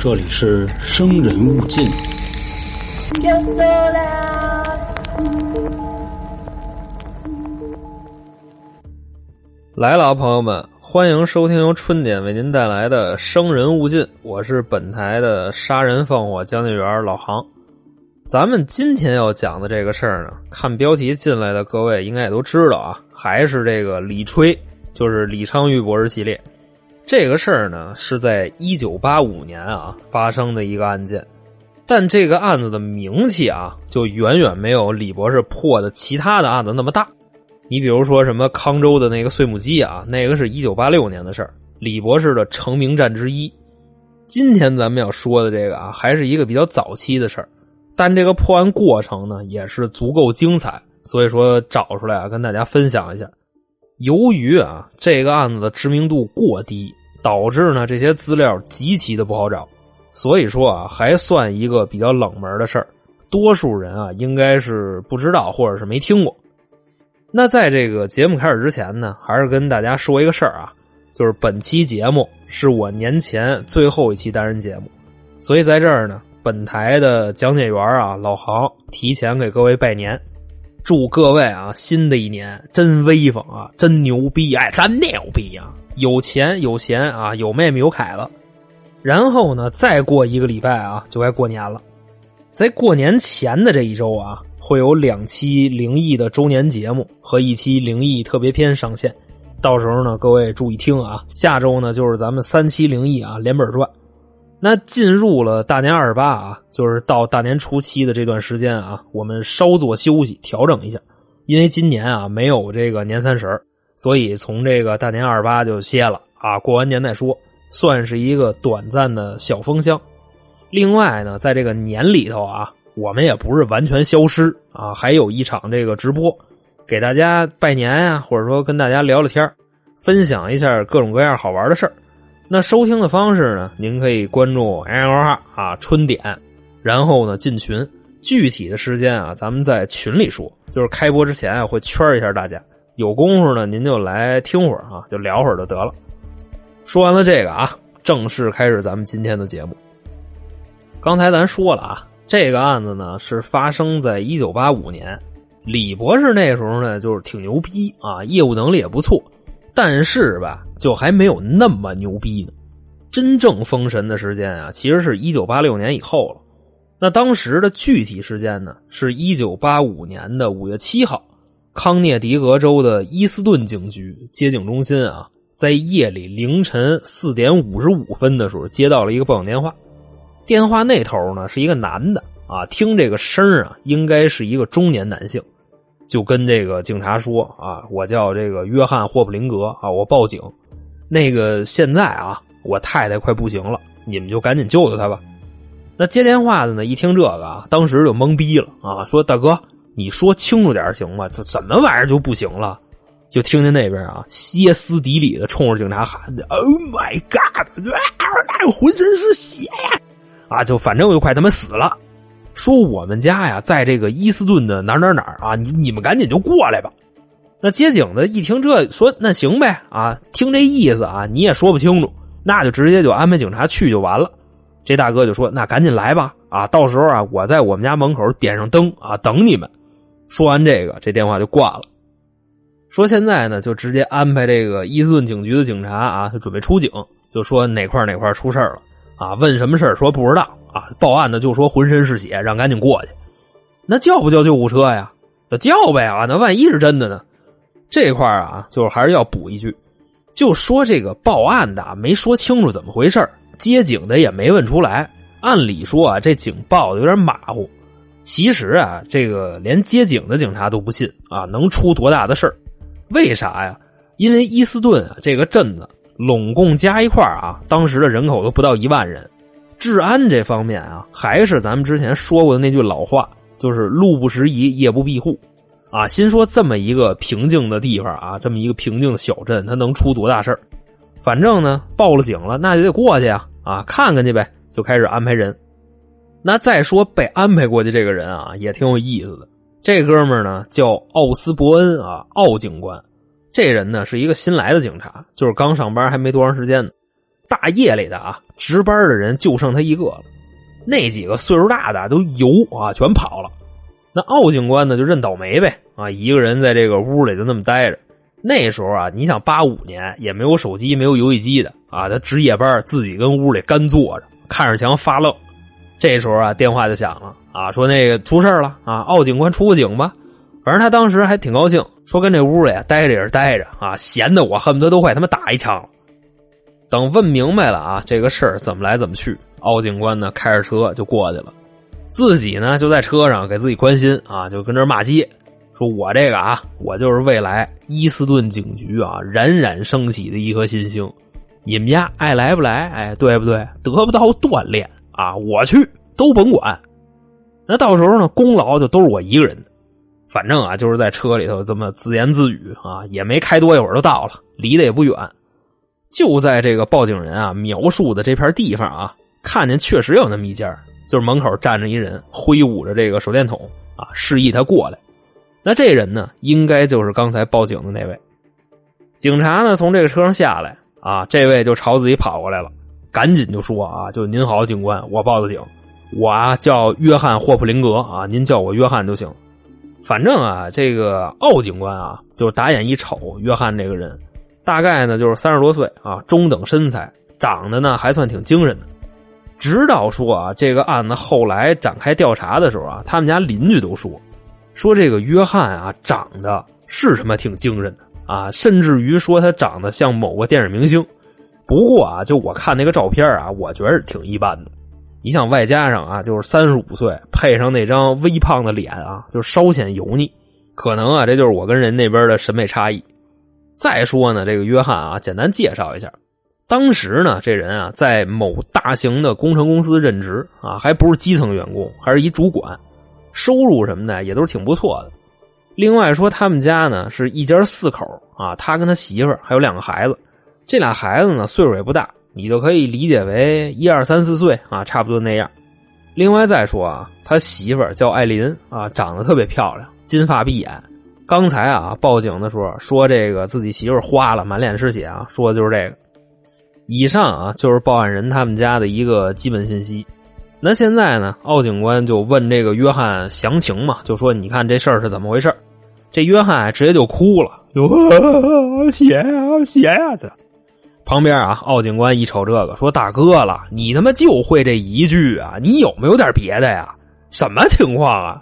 这里是生人勿近。来了啊，朋友们，欢迎收听由春点为您带来的《生人勿近》，我是本台的杀人放火讲解员老航。咱们今天要讲的这个事儿呢，看标题进来的各位应该也都知道啊，还是这个李吹，就是李昌钰博士系列。这个事儿呢，是在一九八五年啊发生的一个案件，但这个案子的名气啊，就远远没有李博士破的其他的案子那么大。你比如说什么康州的那个碎木机啊，那个是一九八六年的事儿，李博士的成名战之一。今天咱们要说的这个啊，还是一个比较早期的事儿。但这个破案过程呢，也是足够精彩，所以说找出来啊，跟大家分享一下。由于啊这个案子的知名度过低，导致呢这些资料极其的不好找，所以说啊还算一个比较冷门的事儿，多数人啊应该是不知道或者是没听过。那在这个节目开始之前呢，还是跟大家说一个事儿啊，就是本期节目是我年前最后一期单人节目，所以在这儿呢。本台的讲解员啊，老杭提前给各位拜年，祝各位啊，新的一年真威风啊，真牛逼哎，真牛逼啊！有钱有闲啊，有妹妹有凯子。然后呢，再过一个礼拜啊，就该过年了。在过年前的这一周啊，会有两期灵异的周年节目和一期灵异特别篇上线，到时候呢，各位注意听啊。下周呢，就是咱们三期灵异啊连本赚。那进入了大年二十八啊，就是到大年初七的这段时间啊，我们稍作休息，调整一下。因为今年啊没有这个年三十所以从这个大年二十八就歇了啊，过完年再说，算是一个短暂的小封箱。另外呢，在这个年里头啊，我们也不是完全消失啊，还有一场这个直播，给大家拜年呀，或者说跟大家聊聊天分享一下各种各样好玩的事儿。那收听的方式呢？您可以关注“ L R 啊春点”，然后呢进群。具体的时间啊，咱们在群里说。就是开播之前啊，会圈一下大家。有功夫呢，您就来听会儿啊，就聊会儿就得了。说完了这个啊，正式开始咱们今天的节目。刚才咱说了啊，这个案子呢是发生在一九八五年。李博士那时候呢，就是挺牛逼啊，业务能力也不错。但是吧，就还没有那么牛逼呢。真正封神的时间啊，其实是一九八六年以后了。那当时的具体时间呢，是一九八五年的五月七号，康涅狄格州的伊斯顿警局接警中心啊，在夜里凌晨四点五十五分的时候接到了一个报警电话。电话那头呢是一个男的啊，听这个声啊，应该是一个中年男性。就跟这个警察说啊，我叫这个约翰霍普林格啊，我报警。那个现在啊，我太太快不行了，你们就赶紧救救她吧。那接电话的呢，一听这个啊，当时就懵逼了啊，说大哥，你说清楚点行吗？这怎么玩意儿就不行了？就听见那边啊，歇斯底里的冲着警察喊的：“Oh my God！浑身是血呀！啊，就反正我就快他妈死了。”说我们家呀，在这个伊斯顿的哪哪哪啊，你你们赶紧就过来吧。那接警的一听这说，那行呗啊，听这意思啊，你也说不清楚，那就直接就安排警察去就完了。这大哥就说，那赶紧来吧啊，到时候啊，我在我们家门口点上灯啊，等你们。说完这个，这电话就挂了。说现在呢，就直接安排这个伊斯顿警局的警察啊，就准备出警，就说哪块哪块出事了啊，问什么事说不知道。啊！报案的就说浑身是血，让赶紧过去。那叫不叫救护车呀？那叫呗啊！那万一是真的呢？这块啊，就是还是要补一句，就说这个报案的没说清楚怎么回事接警的也没问出来。按理说啊，这警报的有点马虎。其实啊，这个连接警的警察都不信啊，能出多大的事为啥呀？因为伊斯顿啊这个镇子，拢共加一块啊，当时的人口都不到一万人。治安这方面啊，还是咱们之前说过的那句老话，就是路不拾遗，夜不闭户，啊，心说这么一个平静的地方啊，这么一个平静的小镇，它能出多大事反正呢，报了警了，那就得过去啊，啊，看看去呗，就开始安排人。那再说被安排过去这个人啊，也挺有意思的。这哥们呢叫奥斯伯恩啊，奥警官。这人呢是一个新来的警察，就是刚上班还没多长时间呢。大夜里的啊，值班的人就剩他一个了，那几个岁数大的都游啊，全跑了。那奥警官呢，就认倒霉呗啊，一个人在这个屋里就那么待着。那时候啊，你想八五年也没有手机，没有游戏机的啊，他值夜班，自己跟屋里干坐着，看着墙发愣。这时候啊，电话就响了啊，说那个出事了啊，奥警官出个警吧。反正他当时还挺高兴，说跟这屋里待着也是待着啊，闲的我恨不得都快他妈打一枪了。等问明白了啊，这个事儿怎么来怎么去，奥警官呢开着车就过去了。自己呢就在车上给自己关心啊，就跟这骂街，说我这个啊，我就是未来伊斯顿警局啊冉冉升起的一颗新星，你们家爱来不来，哎，对不对？得不到锻炼啊，我去都甭管，那到时候呢，功劳就都是我一个人的。反正啊，就是在车里头这么自言自语啊，也没开多一会儿就到了，离得也不远，就在这个报警人啊描述的这片地方啊，看见确实有那么一家。就是门口站着一人，挥舞着这个手电筒啊，示意他过来。那这人呢，应该就是刚才报警的那位。警察呢，从这个车上下来啊，这位就朝自己跑过来了，赶紧就说啊，就您好，警官，我报的警，我啊叫约翰霍普林格啊，您叫我约翰就行。反正啊，这个奥警官啊，就打眼一瞅，约翰这个人，大概呢就是三十多岁啊，中等身材，长得呢还算挺精神的。直到说啊，这个案子后来展开调查的时候啊，他们家邻居都说，说这个约翰啊长得是什么挺精神的啊，甚至于说他长得像某个电影明星。不过啊，就我看那个照片啊，我觉得挺一般的。你想外加上啊，就是三十五岁，配上那张微胖的脸啊，就稍显油腻。可能啊，这就是我跟人那边的审美差异。再说呢，这个约翰啊，简单介绍一下。当时呢，这人啊，在某大型的工程公司任职啊，还不是基层员工，还是一主管，收入什么的也都是挺不错的。另外说，他们家呢是一家四口啊，他跟他媳妇还有两个孩子，这俩孩子呢岁数也不大，你就可以理解为一二三四岁啊，差不多那样。另外再说啊，他媳妇叫艾琳啊，长得特别漂亮，金发碧眼。刚才啊报警的时候说这个自己媳妇花了，满脸是血啊，说的就是这个。以上啊，就是报案人他们家的一个基本信息。那现在呢，奥警官就问这个约翰详情嘛，就说：“你看这事儿是怎么回事？”这约翰直接就哭了，就血啊血啊！这旁边啊，奥警官一瞅这个，说：“大哥了，你他妈就会这一句啊？你有没有点别的呀？什么情况啊？”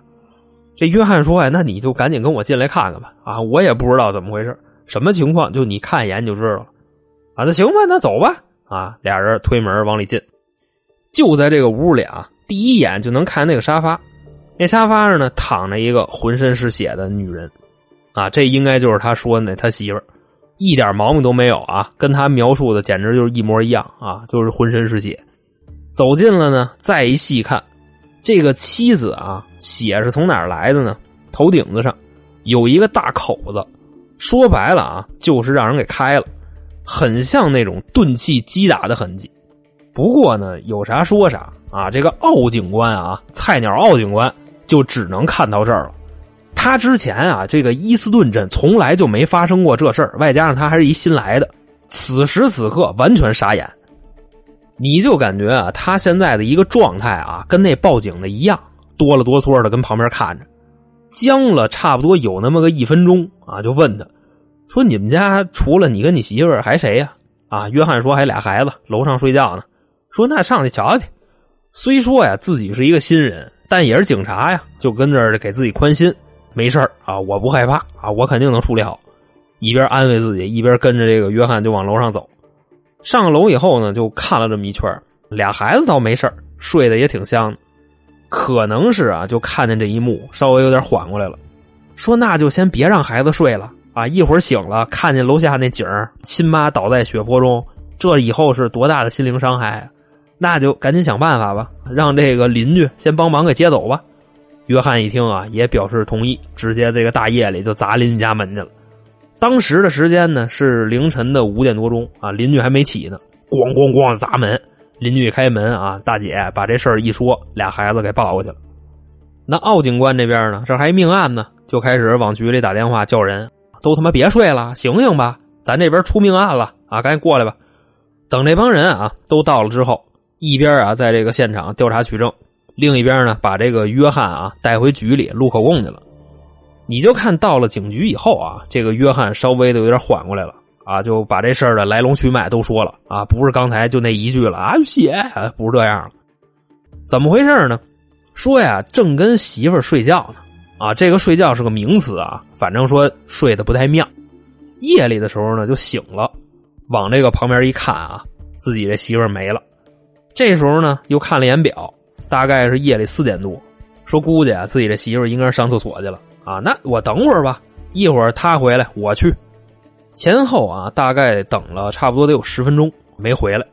这约翰说：“哎，那你就赶紧跟我进来看看吧。啊，我也不知道怎么回事，什么情况？就你看一眼就知道了。”啊，那行吧，那走吧。啊，俩人推门往里进，就在这个屋里啊，第一眼就能看那个沙发，那沙发上呢躺着一个浑身是血的女人，啊，这应该就是他说的那他媳妇一点毛病都没有啊，跟他描述的简直就是一模一样啊，就是浑身是血。走近了呢，再一细看，这个妻子啊，血是从哪儿来的呢？头顶子上有一个大口子，说白了啊，就是让人给开了。很像那种钝器击打的痕迹，不过呢，有啥说啥啊！这个奥警官啊，菜鸟奥警官就只能看到这儿了。他之前啊，这个伊斯顿镇从来就没发生过这事儿，外加上他还是一新来的，此时此刻完全傻眼。你就感觉啊，他现在的一个状态啊，跟那报警的一样，哆了哆嗦的跟旁边看着，僵了差不多有那么个一分钟啊，就问他。说你们家除了你跟你媳妇儿还谁呀？啊，约翰说还俩孩子，楼上睡觉呢。说那上去瞧去。虽说呀自己是一个新人，但也是警察呀，就跟这给自己宽心，没事啊，我不害怕啊，我肯定能处理好。一边安慰自己，一边跟着这个约翰就往楼上走。上楼以后呢，就看了这么一圈，俩孩子倒没事睡得也挺香的。可能是啊，就看见这一幕，稍微有点缓过来了。说那就先别让孩子睡了。啊！一会儿醒了，看见楼下那景儿亲妈倒在血泊中，这以后是多大的心灵伤害啊！那就赶紧想办法吧，让这个邻居先帮忙给接走吧。约翰一听啊，也表示同意，直接这个大夜里就砸邻居家门去了。当时的时间呢是凌晨的五点多钟啊，邻居还没起呢，咣咣咣砸门。邻居一开门啊，大姐把这事儿一说，俩孩子给抱过去了。那奥警官这边呢，这还命案呢，就开始往局里打电话叫人。都他妈别睡了，醒醒吧！咱这边出命案了啊，赶紧过来吧！等这帮人啊都到了之后，一边啊在这个现场调查取证，另一边呢把这个约翰啊带回局里录口供去了。你就看到了警局以后啊，这个约翰稍微的有点缓过来了啊，就把这事儿的来龙去脉都说了啊，不是刚才就那一句了啊，血不是这样了，怎么回事呢？说呀，正跟媳妇儿睡觉呢啊，这个睡觉是个名词啊，反正说睡得不太妙。夜里的时候呢，就醒了，往这个旁边一看啊，自己这媳妇没了。这时候呢，又看了一眼表，大概是夜里四点多，说估计啊，自己这媳妇应该是上厕所去了。啊，那我等会儿吧，一会儿她回来我去。前后啊，大概等了差不多得有十分钟没回来，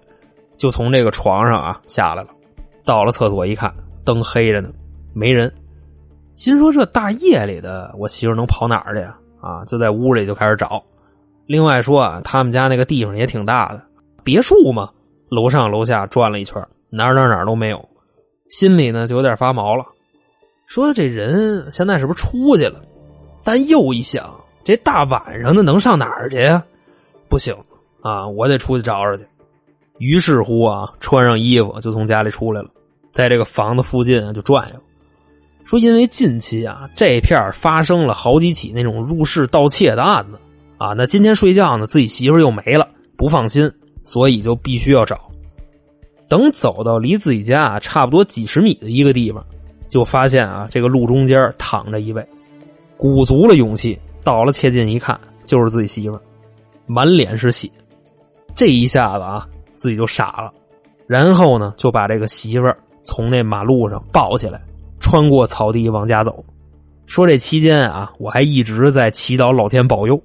就从这个床上啊下来了。到了厕所一看，灯黑着呢，没人。心说这大夜里的，我媳妇能跑哪儿去呀？啊，就在屋里就开始找。另外说啊，他们家那个地方也挺大的，别墅嘛，楼上楼下转了一圈，哪哪哪都没有，心里呢就有点发毛了。说这人现在是不是出去了？但又一想，这大晚上的能上哪儿去呀？不行啊，我得出去找找去。于是乎啊，穿上衣服就从家里出来了，在这个房子附近就转悠。说因为近期啊，这片发生了好几起那种入室盗窃的案子啊，那今天睡觉呢，自己媳妇又没了，不放心，所以就必须要找。等走到离自己家差不多几十米的一个地方。就发现啊，这个路中间躺着一位，鼓足了勇气，到了切近一看，就是自己媳妇满脸是血。这一下子啊，自己就傻了，然后呢，就把这个媳妇从那马路上抱起来，穿过草地往家走。说这期间啊，我还一直在祈祷老天保佑。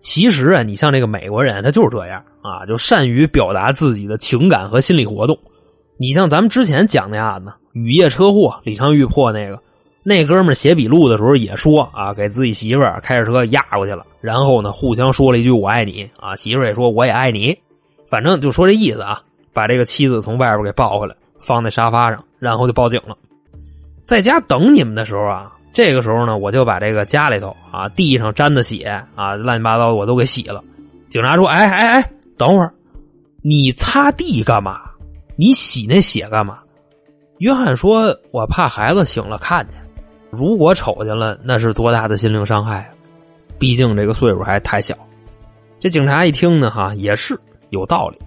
其实啊，你像这个美国人，他就是这样啊，就善于表达自己的情感和心理活动。你像咱们之前讲那案子。雨夜车祸，李昌钰破那个，那哥们写笔录的时候也说啊，给自己媳妇儿开着车压过去了，然后呢，互相说了一句“我爱你”，啊，媳妇儿也说“我也爱你”，反正就说这意思啊，把这个妻子从外边给抱回来，放在沙发上，然后就报警了。在家等你们的时候啊，这个时候呢，我就把这个家里头啊，地上沾的血啊，乱七八糟的我都给洗了。警察说：“哎哎哎，等会儿，你擦地干嘛？你洗那血干嘛？”约翰说：“我怕孩子醒了看见，如果瞅见了，那是多大的心灵伤害啊！毕竟这个岁数还太小。”这警察一听呢，哈，也是有道理。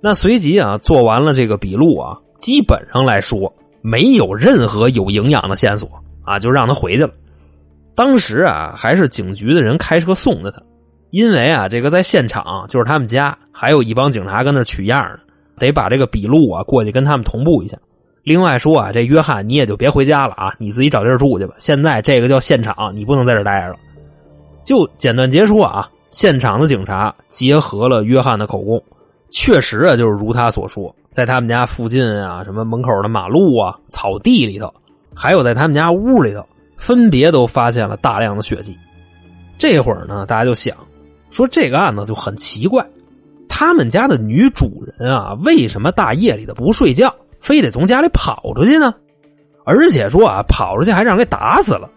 那随即啊，做完了这个笔录啊，基本上来说没有任何有营养的线索啊，就让他回去了。当时啊，还是警局的人开车送的他，因为啊，这个在现场就是他们家，还有一帮警察跟那取样呢，得把这个笔录啊过去跟他们同步一下。另外说啊，这约翰你也就别回家了啊，你自己找地儿住去吧。现在这个叫现场，你不能在这待着了。就简短结束啊，现场的警察结合了约翰的口供，确实啊，就是如他所说，在他们家附近啊，什么门口的马路啊、草地里头，还有在他们家屋里头，分别都发现了大量的血迹。这会儿呢，大家就想说这个案子就很奇怪，他们家的女主人啊，为什么大夜里的不睡觉？非得从家里跑出去呢，而且说啊，跑出去还让人给打死了。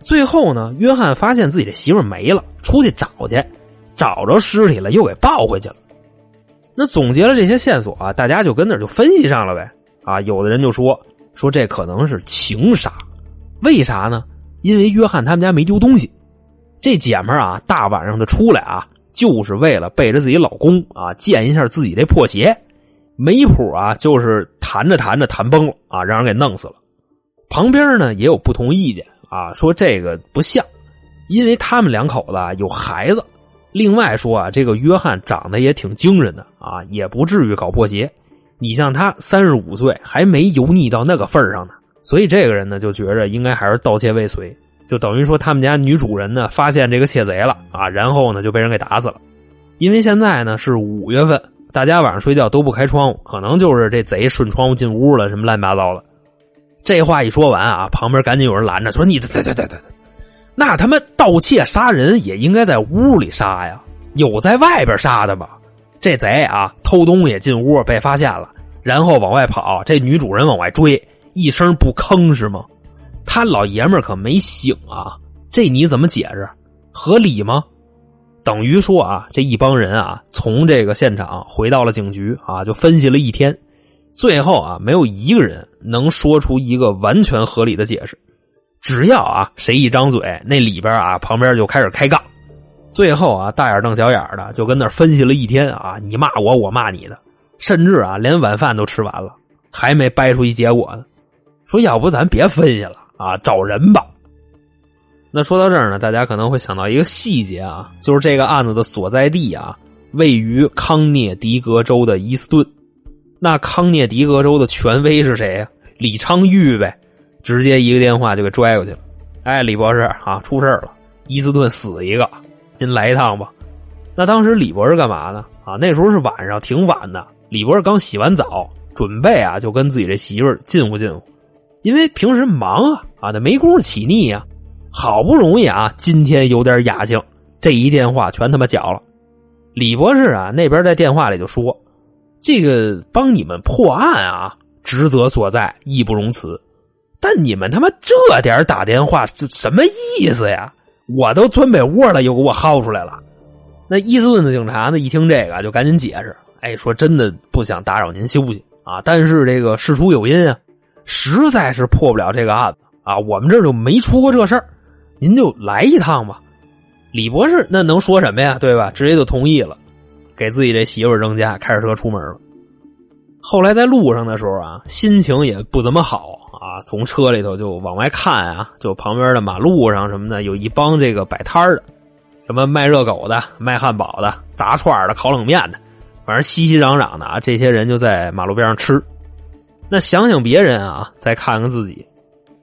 最后呢，约翰发现自己的媳妇没了，出去找去，找着尸体了，又给抱回去了。那总结了这些线索啊，大家就跟那就分析上了呗。啊，有的人就说说这可能是情杀，为啥呢？因为约翰他们家没丢东西，这姐们啊，大晚上的出来啊，就是为了背着自己老公啊，见一下自己这破鞋。没谱啊，就是弹着弹着弹崩了啊，让人给弄死了。旁边呢也有不同意见啊，说这个不像，因为他们两口子有孩子。另外说啊，这个约翰长得也挺精神的啊，也不至于搞破鞋。你像他三十五岁还没油腻到那个份上呢，所以这个人呢就觉着应该还是盗窃未遂，就等于说他们家女主人呢发现这个窃贼了啊，然后呢就被人给打死了。因为现在呢是五月份。大家晚上睡觉都不开窗户，可能就是这贼顺窗户进屋了，什么乱七八糟的。这话一说完啊，旁边赶紧有人拦着说：“你对对对对对，那他妈盗窃杀人也应该在屋里杀呀，有在外边杀的吗？这贼啊，偷东西进屋被发现了，然后往外跑，这女主人往外追，一声不吭是吗？他老爷们可没醒啊，这你怎么解释？合理吗？”等于说啊，这一帮人啊，从这个现场回到了警局啊，就分析了一天，最后啊，没有一个人能说出一个完全合理的解释。只要啊，谁一张嘴，那里边啊，旁边就开始开杠。最后啊，大眼瞪小眼的就跟那分析了一天啊，你骂我，我骂你的，甚至啊，连晚饭都吃完了，还没掰出一结果呢。说要不咱别分析了啊，找人吧。那说到这儿呢，大家可能会想到一个细节啊，就是这个案子的所在地啊，位于康涅狄格州的伊斯顿。那康涅狄格州的权威是谁呀？李昌钰呗，直接一个电话就给拽过去了。哎，李博士啊，出事了，伊斯顿死一个，您来一趟吧。那当时李博士干嘛呢？啊，那时候是晚上，挺晚的。李博士刚洗完澡，准备啊，就跟自己这媳妇儿近乎近乎，因为平时忙啊，啊，他没工夫起腻呀。好不容易啊，今天有点雅兴，这一电话全他妈搅了。李博士啊，那边在电话里就说：“这个帮你们破案啊，职责所在，义不容辞。但你们他妈这点打电话，就什么意思呀？我都钻被窝了，又给我薅出来了。”那伊斯顿的警察呢，一听这个就赶紧解释：“哎，说真的不想打扰您休息啊，但是这个事出有因啊，实在是破不了这个案子啊，我们这就没出过这事儿。”您就来一趟吧，李博士那能说什么呀？对吧？直接就同意了，给自己这媳妇扔家，开着车出门了。后来在路上的时候啊，心情也不怎么好啊，从车里头就往外看啊，就旁边的马路上什么的，有一帮这个摆摊的，什么卖热狗的、卖汉堡的、炸串的、烤冷面的，反正熙熙攘攘的啊，这些人就在马路边上吃。那想想别人啊，再看看自己。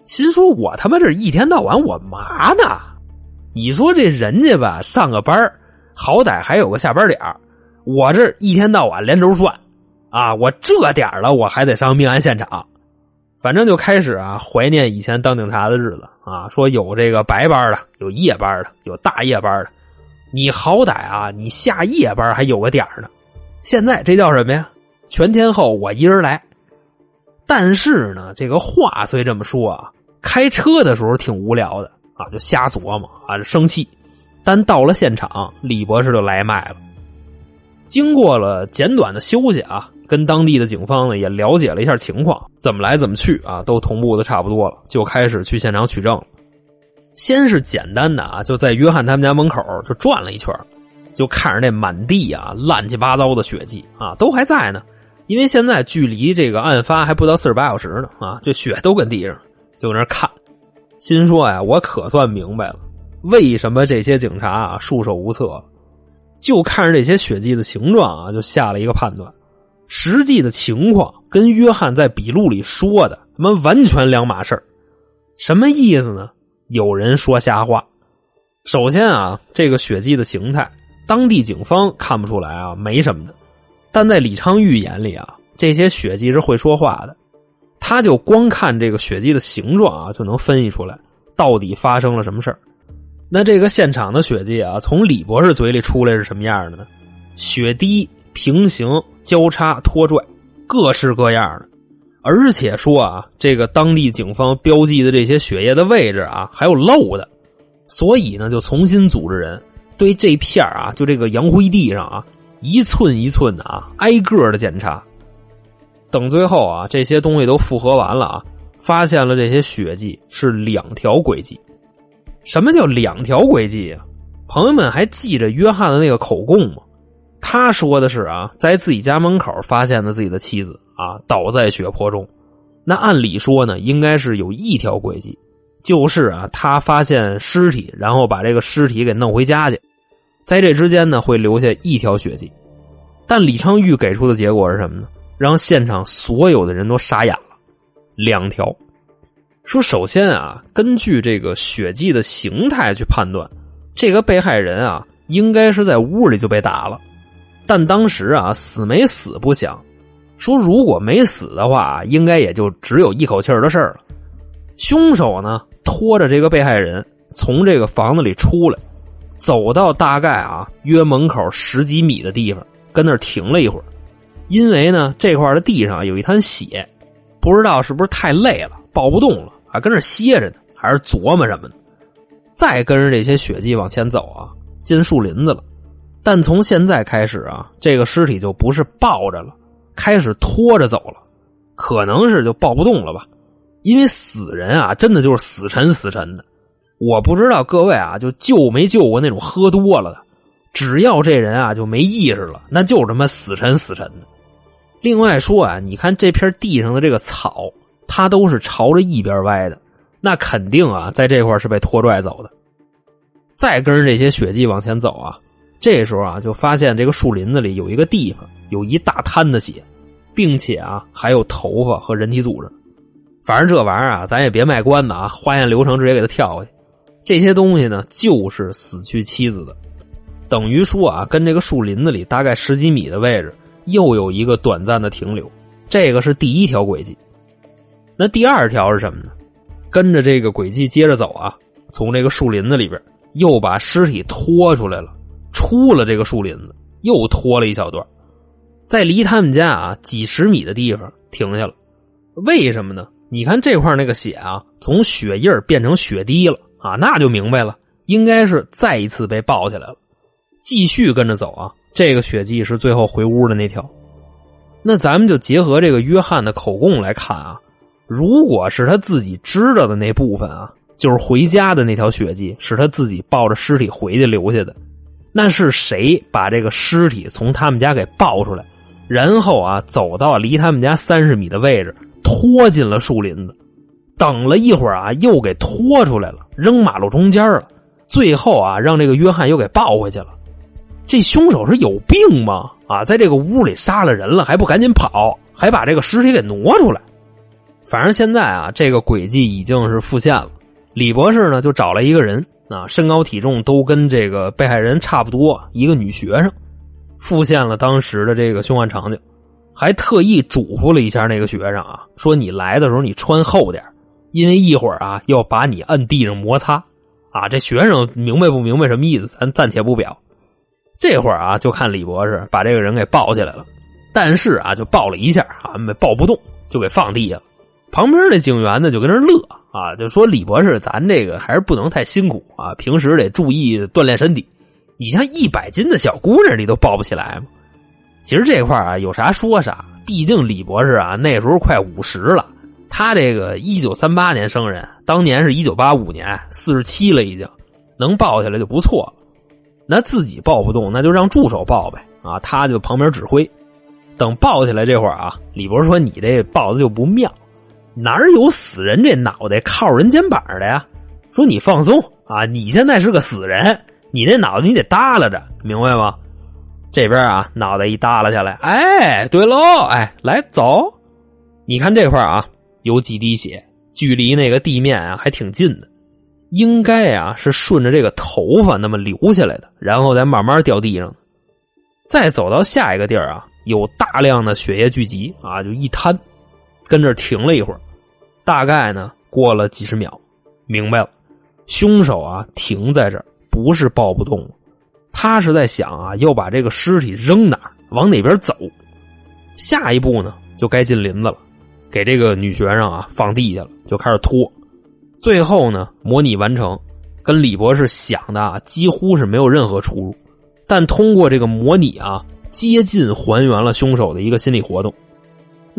心说：“我他妈这一天到晚我嘛呢？你说这人家吧，上个班好歹还有个下班点我这一天到晚连轴转，啊，我这点了我还得上命案现场，反正就开始啊怀念以前当警察的日子啊。说有这个白班的，有夜班的，有大夜班的，你好歹啊，你下夜班还有个点呢。现在这叫什么呀？全天候我一人来。但是呢，这个话虽这么说啊。”开车的时候挺无聊的啊，就瞎琢磨啊，生气。但到了现场，李博士就来脉了。经过了简短的休息啊，跟当地的警方呢也了解了一下情况，怎么来怎么去啊，都同步的差不多了，就开始去现场取证。先是简单的啊，就在约翰他们家门口就转了一圈，就看着那满地啊乱七八糟的血迹啊都还在呢，因为现在距离这个案发还不到四十八小时呢啊，这血都跟地上。就那看，心说呀，我可算明白了，为什么这些警察啊束手无策。就看着这些血迹的形状啊，就下了一个判断：实际的情况跟约翰在笔录里说的他妈完全两码事什么意思呢？有人说瞎话。首先啊，这个血迹的形态，当地警方看不出来啊，没什么的。但在李昌钰眼里啊，这些血迹是会说话的。他就光看这个血迹的形状啊，就能分析出来到底发生了什么事那这个现场的血迹啊，从李博士嘴里出来是什么样的呢？血滴平行交叉拖拽，各式各样的。而且说啊，这个当地警方标记的这些血液的位置啊，还有漏的。所以呢，就重新组织人对这片啊，就这个洋灰地上啊，一寸一寸的啊，挨个的检查。等最后啊，这些东西都复合完了啊，发现了这些血迹是两条轨迹。什么叫两条轨迹啊？朋友们还记着约翰的那个口供吗？他说的是啊，在自己家门口发现的自己的妻子啊，倒在血泊中。那按理说呢，应该是有一条轨迹，就是啊，他发现尸体，然后把这个尸体给弄回家去，在这之间呢，会留下一条血迹。但李昌钰给出的结果是什么呢？让现场所有的人都傻眼了。两条，说首先啊，根据这个血迹的形态去判断，这个被害人啊，应该是在屋里就被打了。但当时啊，死没死不详。说如果没死的话，应该也就只有一口气的事儿了。凶手呢，拖着这个被害人从这个房子里出来，走到大概啊约门口十几米的地方，跟那儿停了一会儿。因为呢，这块的地上有一滩血，不知道是不是太累了，抱不动了，还跟那歇着呢，还是琢磨什么呢？再跟着这些血迹往前走啊，进树林子了。但从现在开始啊，这个尸体就不是抱着了，开始拖着走了，可能是就抱不动了吧。因为死人啊，真的就是死沉死沉的。我不知道各位啊，就救没救过那种喝多了的，只要这人啊就没意识了，那就是他妈死沉死沉的。另外说啊，你看这片地上的这个草，它都是朝着一边歪的，那肯定啊，在这块是被拖拽走的。再跟着这些血迹往前走啊，这时候啊，就发现这个树林子里有一个地方有一大滩的血，并且啊还有头发和人体组织。反正这玩意儿啊，咱也别卖关子啊，化验流程直接给他跳过去。这些东西呢，就是死去妻子的，等于说啊，跟这个树林子里大概十几米的位置。又有一个短暂的停留，这个是第一条轨迹。那第二条是什么呢？跟着这个轨迹接着走啊，从这个树林子里边又把尸体拖出来了，出了这个树林子，又拖了一小段，在离他们家啊几十米的地方停下了。为什么呢？你看这块那个血啊，从血印变成血滴了啊，那就明白了，应该是再一次被抱起来了。继续跟着走啊。这个血迹是最后回屋的那条，那咱们就结合这个约翰的口供来看啊，如果是他自己知道的那部分啊，就是回家的那条血迹是他自己抱着尸体回去留下的，那是谁把这个尸体从他们家给抱出来，然后啊走到离他们家三十米的位置，拖进了树林子，等了一会儿啊又给拖出来了，扔马路中间了，最后啊让这个约翰又给抱回去了。这凶手是有病吗？啊，在这个屋里杀了人了，还不赶紧跑，还把这个尸体给挪出来。反正现在啊，这个轨迹已经是复现了。李博士呢，就找了一个人啊，身高体重都跟这个被害人差不多，一个女学生，复现了当时的这个凶案场景，还特意嘱咐了一下那个学生啊，说你来的时候你穿厚点，因为一会儿啊要把你摁地上摩擦。啊，这学生明白不明白什么意思？咱暂且不表。这会儿啊，就看李博士把这个人给抱起来了，但是啊，就抱了一下啊，没抱不动，就给放地下了。旁边那警员呢，就跟那乐啊，就说：“李博士，咱这个还是不能太辛苦啊，平时得注意锻炼身体。你像一百斤的小姑娘，你都抱不起来吗？”其实这块啊，有啥说啥，毕竟李博士啊，那时候快五十了，他这个一九三八年生人，当年是一九八五年，四十七了已经，能抱起来就不错了。那自己抱不动，那就让助手抱呗啊！他就旁边指挥。等抱起来这会儿啊，李博士说：“你这抱的就不妙，哪有死人这脑袋靠人肩膀的呀？”说你放松啊，你现在是个死人，你那脑袋你得耷拉着，明白吗？这边啊，脑袋一耷拉下来，哎，对喽，哎，来走，你看这块啊，有几滴血，距离那个地面啊还挺近的。应该啊是顺着这个头发那么流下来的，然后再慢慢掉地上。再走到下一个地儿啊，有大量的血液聚集啊，就一滩，跟这停了一会儿。大概呢过了几十秒，明白了，凶手啊停在这儿不是抱不动，他是在想啊要把这个尸体扔哪儿，往哪边走。下一步呢就该进林子了，给这个女学生啊放地下了，就开始拖。最后呢，模拟完成，跟李博士想的啊几乎是没有任何出入，但通过这个模拟啊，接近还原了凶手的一个心理活动。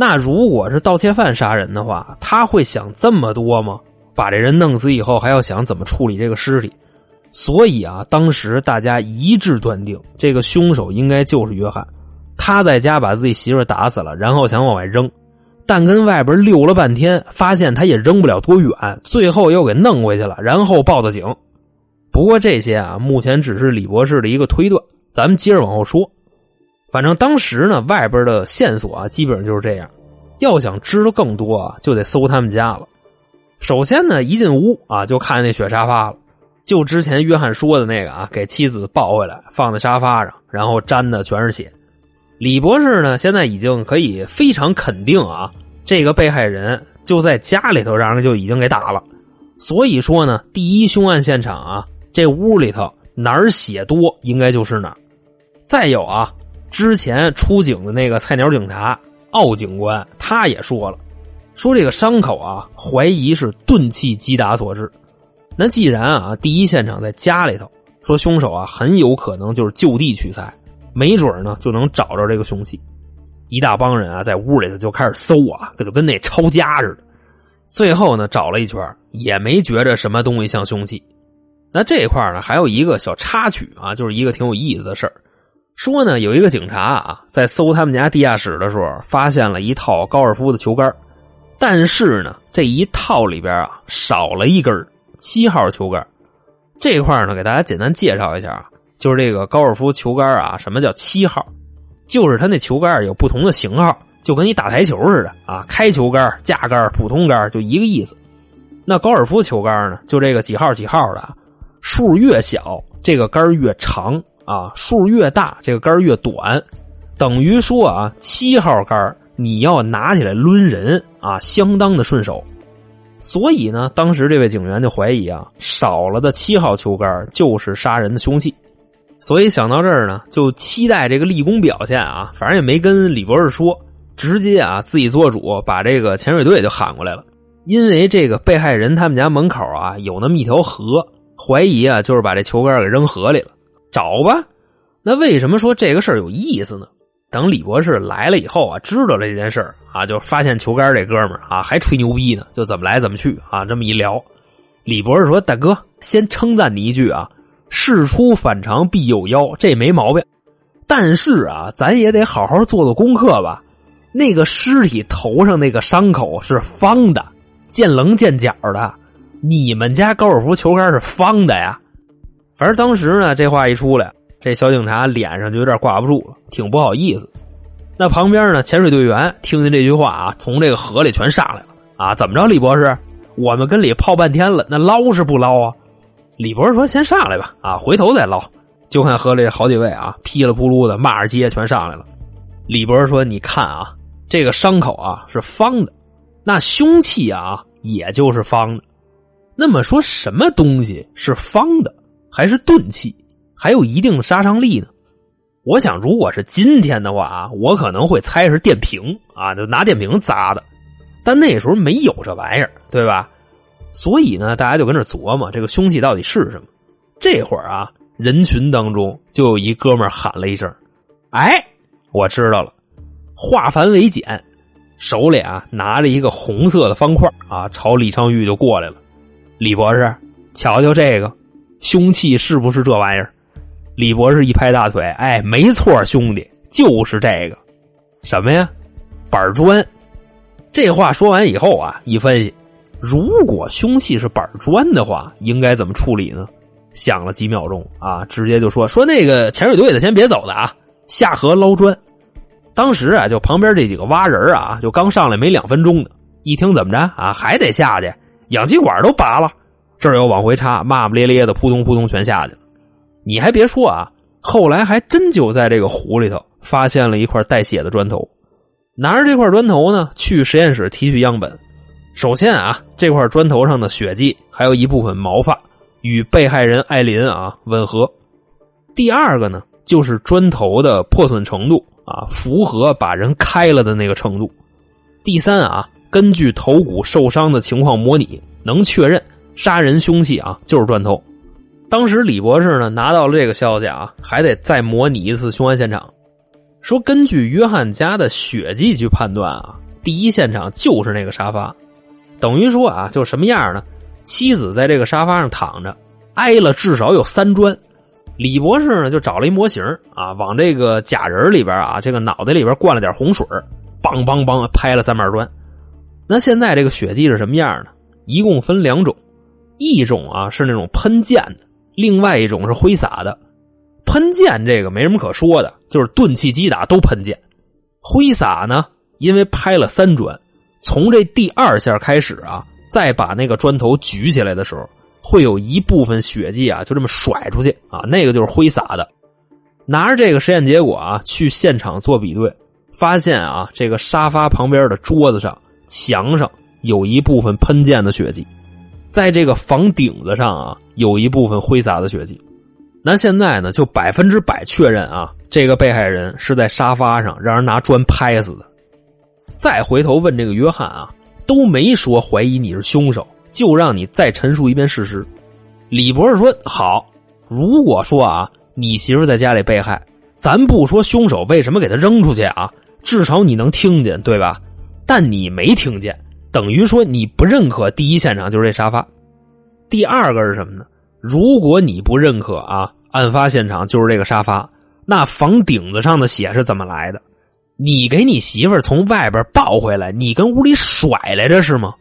那如果是盗窃犯杀人的话，他会想这么多吗？把这人弄死以后，还要想怎么处理这个尸体？所以啊，当时大家一致断定，这个凶手应该就是约翰，他在家把自己媳妇打死了，然后想往外扔。但跟外边溜了半天，发现他也扔不了多远，最后又给弄回去了，然后报的警。不过这些啊，目前只是李博士的一个推断，咱们接着往后说。反正当时呢，外边的线索啊，基本上就是这样。要想知道更多啊，就得搜他们家了。首先呢，一进屋啊，就看见那雪沙发了，就之前约翰说的那个啊，给妻子抱回来放在沙发上，然后沾的全是血。李博士呢，现在已经可以非常肯定啊，这个被害人就在家里头，让人就已经给打了。所以说呢，第一凶案现场啊，这屋里头哪儿血多，应该就是哪儿。再有啊，之前出警的那个菜鸟警察奥警官，他也说了，说这个伤口啊，怀疑是钝器击打所致。那既然啊，第一现场在家里头，说凶手啊很有可能就是就地取材，没准呢就能找着这个凶器。一大帮人啊在屋里头就开始搜啊，这就跟那抄家似的。最后呢找了一圈也没觉着什么东西像凶器。那这一块呢还有一个小插曲啊，就是一个挺有意思的事儿。说呢有一个警察啊在搜他们家地下室的时候，发现了一套高尔夫的球杆，但是呢这一套里边啊少了一根七号球杆。这块呢，给大家简单介绍一下啊，就是这个高尔夫球杆啊，什么叫七号？就是它那球杆有不同的型号，就跟你打台球似的啊，开球杆、架杆、普通杆就一个意思。那高尔夫球杆呢，就这个几号几号的，数越小这个杆越长啊，数越大这个杆越短，等于说啊，七号杆你要拿起来抡人啊，相当的顺手。所以呢，当时这位警员就怀疑啊，少了的七号球杆就是杀人的凶器。所以想到这儿呢，就期待这个立功表现啊。反正也没跟李博士说，直接啊自己做主，把这个潜水队就喊过来了。因为这个被害人他们家门口啊有那么一条河，怀疑啊就是把这球杆给扔河里了。找吧。那为什么说这个事儿有意思呢？等李博士来了以后啊，知道了这件事儿啊，就发现球杆这哥们儿啊还吹牛逼呢，就怎么来怎么去啊。这么一聊，李博士说：“大哥，先称赞你一句啊，事出反常必有妖，这没毛病。但是啊，咱也得好好做做功课吧。那个尸体头上那个伤口是方的，见棱见角的。你们家高尔夫球杆是方的呀？而当时呢，这话一出来。”这小警察脸上就有点挂不住了，挺不好意思。那旁边呢，潜水队员听见这句话啊，从这个河里全上来了啊！怎么着，李博士？我们跟里泡半天了，那捞是不捞啊？李博士说：“先上来吧，啊，回头再捞。”就看河里好几位啊，噼里扑噜的骂着街，全上来了。李博士说：“你看啊，这个伤口啊是方的，那凶器啊也就是方的。那么说什么东西是方的，还是钝器？”还有一定的杀伤力呢。我想，如果是今天的话啊，我可能会猜是电瓶啊，就拿电瓶砸的。但那时候没有这玩意儿，对吧？所以呢，大家就跟这琢磨这个凶器到底是什么。这会儿啊，人群当中就有一哥们喊了一声：“哎，我知道了！”化繁为简，手里啊拿着一个红色的方块啊，朝李昌钰就过来了。李博士，瞧瞧这个凶器是不是这玩意儿？李博士一拍大腿，哎，没错，兄弟，就是这个，什么呀？板砖。这话说完以后啊，一分析，如果凶器是板砖的话，应该怎么处理呢？想了几秒钟啊，直接就说说那个潜水队的先别走的啊，下河捞砖。当时啊，就旁边这几个挖人啊，就刚上来没两分钟的，一听怎么着啊，还得下去，氧气管都拔了，这儿又往回插，骂骂咧咧的，扑通扑通全下去了。你还别说啊，后来还真就在这个湖里头发现了一块带血的砖头。拿着这块砖头呢，去实验室提取样本。首先啊，这块砖头上的血迹还有一部分毛发与被害人艾琳啊吻合。第二个呢，就是砖头的破损程度啊，符合把人开了的那个程度。第三啊，根据头骨受伤的情况模拟，能确认杀人凶器啊就是砖头。当时李博士呢拿到了这个消息啊，还得再模拟一次凶案现场。说根据约翰家的血迹去判断啊，第一现场就是那个沙发，等于说啊，就什么样呢？妻子在这个沙发上躺着，挨了至少有三砖。李博士呢就找了一模型啊，往这个假人里边啊，这个脑袋里边灌了点红水，梆梆梆拍了三板砖。那现在这个血迹是什么样呢？一共分两种，一种啊是那种喷溅的。另外一种是挥洒的，喷溅这个没什么可说的，就是钝器击打都喷溅。挥洒呢，因为拍了三砖，从这第二下开始啊，再把那个砖头举起来的时候，会有一部分血迹啊，就这么甩出去啊，那个就是挥洒的。拿着这个实验结果啊，去现场做比对，发现啊，这个沙发旁边的桌子上、墙上有一部分喷溅的血迹。在这个房顶子上啊，有一部分挥洒的血迹。那现在呢，就百分之百确认啊，这个被害人是在沙发上让人拿砖拍死的。再回头问这个约翰啊，都没说怀疑你是凶手，就让你再陈述一遍事实。李博士说：“好，如果说啊，你媳妇在家里被害，咱不说凶手为什么给她扔出去啊，至少你能听见，对吧？但你没听见，等于说你不认可第一现场就是这沙发。第二个是什么呢？如果你不认可啊，案发现场就是这个沙发，那房顶子上的血是怎么来的？你给你媳妇从外边抱回来，你跟屋里甩来着是吗？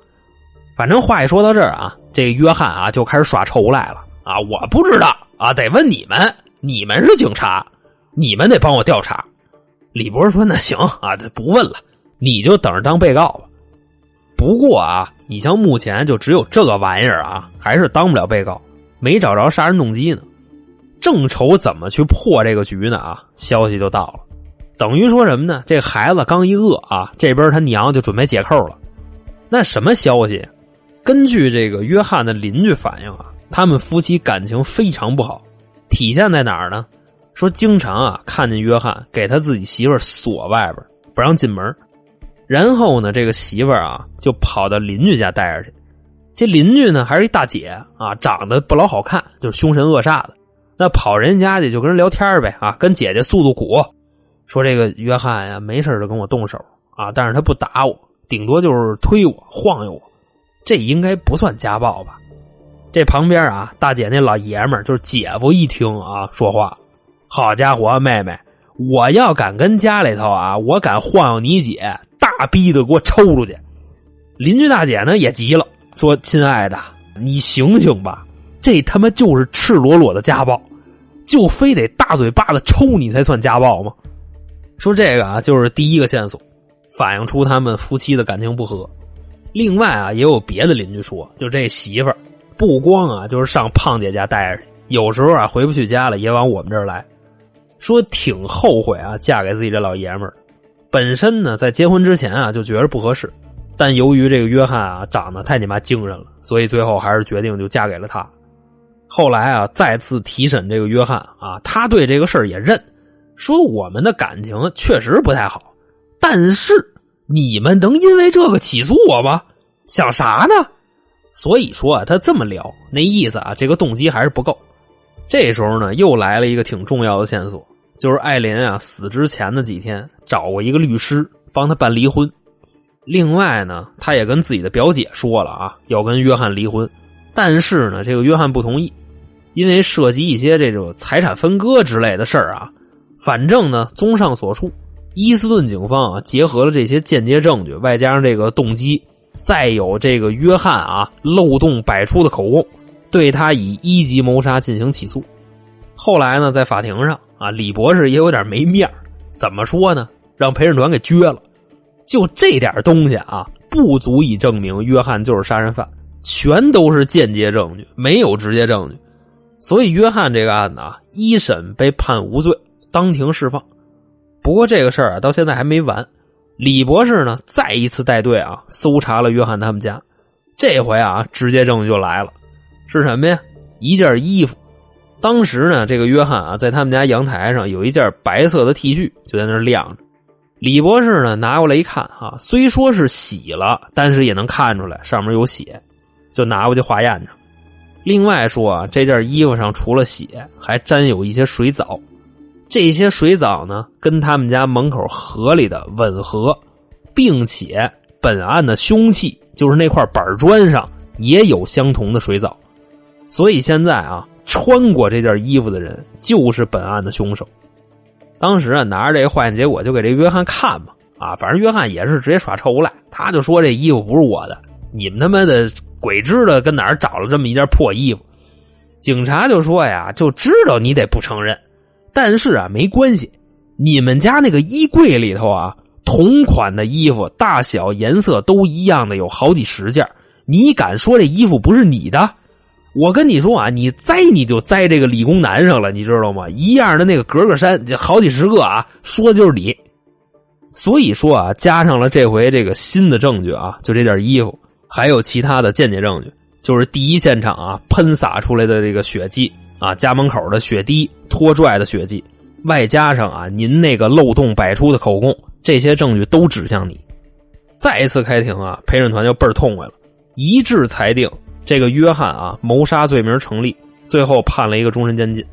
反正话一说到这儿啊，这约翰啊就开始耍臭无赖了啊！我不知道啊，得问你们，你们是警察，你们得帮我调查。李博士说：“那行啊，不问了，你就等着当被告吧。不过啊，你像目前就只有这个玩意儿啊，还是当不了被告，没找着杀人动机呢。正愁怎么去破这个局呢啊，消息就到了，等于说什么呢？这孩子刚一饿啊，这边他娘就准备解扣了。那什么消息？根据这个约翰的邻居反映啊，他们夫妻感情非常不好，体现在哪儿呢？说经常啊看见约翰给他自己媳妇锁外边，不让进门。然后呢，这个媳妇儿啊就跑到邻居家待着去。这邻居呢还是一大姐啊，长得不老好看，就是凶神恶煞的。那跑人家去就跟人聊天呗啊，跟姐姐诉诉苦，说这个约翰呀没事就跟我动手啊，但是他不打我，顶多就是推我晃悠我，这应该不算家暴吧？这旁边啊，大姐那老爷们儿就是姐夫一听啊说话，好家伙，妹妹，我要敢跟家里头啊，我敢晃悠你姐。大逼的给我抽出去！邻居大姐呢也急了，说：“亲爱的，你醒醒吧，这他妈就是赤裸裸的家暴，就非得大嘴巴子抽你才算家暴吗？”说这个啊，就是第一个线索，反映出他们夫妻的感情不和。另外啊，也有别的邻居说，就这媳妇儿不光啊，就是上胖姐家待着，有时候啊回不去家了，也往我们这儿来，说挺后悔啊，嫁给自己这老爷们儿。本身呢，在结婚之前啊，就觉得不合适，但由于这个约翰啊长得太你妈精神了，所以最后还是决定就嫁给了他。后来啊，再次提审这个约翰啊，他对这个事儿也认，说我们的感情确实不太好，但是你们能因为这个起诉我吗？想啥呢？所以说啊，他这么聊，那意思啊，这个动机还是不够。这时候呢，又来了一个挺重要的线索。就是艾琳啊，死之前的几天找过一个律师帮他办离婚。另外呢，他也跟自己的表姐说了啊，要跟约翰离婚。但是呢，这个约翰不同意，因为涉及一些这种财产分割之类的事儿啊。反正呢，综上所述，伊斯顿警方啊，结合了这些间接证据，外加上这个动机，再有这个约翰啊漏洞百出的口供，对他以一级谋杀进行起诉。后来呢，在法庭上。啊，李博士也有点没面怎么说呢？让陪审团给撅了。就这点东西啊，不足以证明约翰就是杀人犯，全都是间接证据，没有直接证据。所以约翰这个案子啊，一审被判无罪，当庭释放。不过这个事儿啊，到现在还没完。李博士呢，再一次带队啊，搜查了约翰他们家。这回啊，直接证据就来了，是什么呀？一件衣服。当时呢，这个约翰啊，在他们家阳台上有一件白色的 T 恤，就在那晾着。李博士呢，拿过来一看，啊，虽说是洗了，但是也能看出来上面有血，就拿过去化验去。另外说啊，这件衣服上除了血，还沾有一些水藻，这些水藻呢，跟他们家门口河里的吻合，并且本案的凶器就是那块板砖上也有相同的水藻，所以现在啊。穿过这件衣服的人就是本案的凶手。当时啊，拿着这个化验结果就给这约翰看嘛，啊，反正约翰也是直接耍臭无赖，他就说这衣服不是我的，你们他妈的鬼知道跟哪儿找了这么一件破衣服。警察就说呀，就知道你得不承认，但是啊，没关系，你们家那个衣柜里头啊，同款的衣服，大小颜色都一样的有好几十件，你敢说这衣服不是你的？我跟你说啊，你栽你就栽这个理工男上了，你知道吗？一样的那个格格衫，好几十个啊，说的就是你。所以说啊，加上了这回这个新的证据啊，就这件衣服，还有其他的间接证据，就是第一现场啊喷洒出来的这个血迹啊，家门口的血滴、拖拽的血迹，外加上啊您那个漏洞百出的口供，这些证据都指向你。再一次开庭啊，陪审团就倍儿痛快了，一致裁定。这个约翰啊，谋杀罪名成立，最后判了一个终身监禁。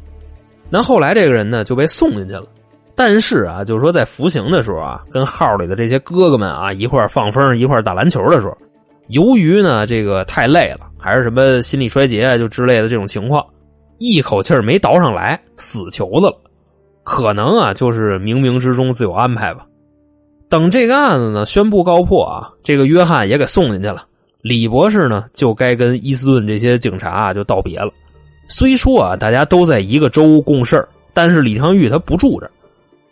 那后来这个人呢就被送进去了，但是啊，就是说在服刑的时候啊，跟号里的这些哥哥们啊一块放风，一块打篮球的时候，由于呢这个太累了，还是什么心力衰竭，就之类的这种情况，一口气没倒上来，死囚子了。可能啊，就是冥冥之中自有安排吧。等这个案子呢宣布告破啊，这个约翰也给送进去了。李博士呢就该跟伊斯顿这些警察啊就道别了。虽说啊，大家都在一个州共事但是李昌钰他不住这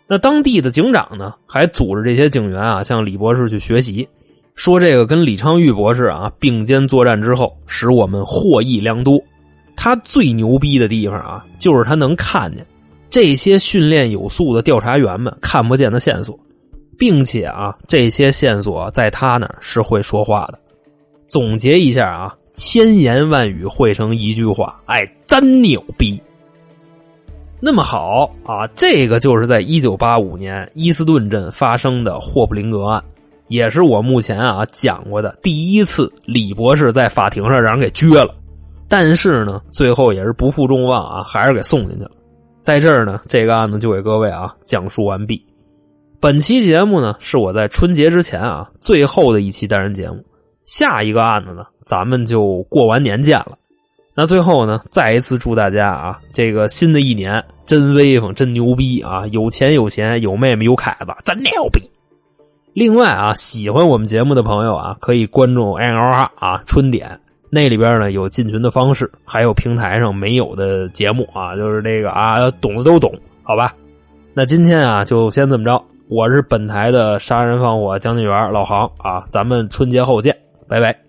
那当地的警长呢，还组织这些警员啊，向李博士去学习，说这个跟李昌钰博士啊并肩作战之后，使我们获益良多。他最牛逼的地方啊，就是他能看见这些训练有素的调查员们看不见的线索，并且啊，这些线索在他那是会说话的。总结一下啊。千言万语汇成一句话，哎，真牛逼！那么好啊，这个就是在一九八五年伊斯顿镇发生的霍普林格案，也是我目前啊讲过的第一次李博士在法庭上让人给撅了。但是呢，最后也是不负众望啊，还是给送进去了。在这儿呢，这个案子就给各位啊讲述完毕。本期节目呢，是我在春节之前啊最后的一期单人节目。下一个案子呢，咱们就过完年见了。那最后呢，再一次祝大家啊，这个新的一年真威风，真牛逼啊！有钱有闲，有妹妹有凯子，真牛逼。另外啊，喜欢我们节目的朋友啊，可以关注 N L R 啊春点，那里边呢有进群的方式，还有平台上没有的节目啊，就是这个啊，懂的都懂，好吧？那今天啊，就先这么着。我是本台的杀人放火讲解员老航啊，咱们春节后见。拜拜。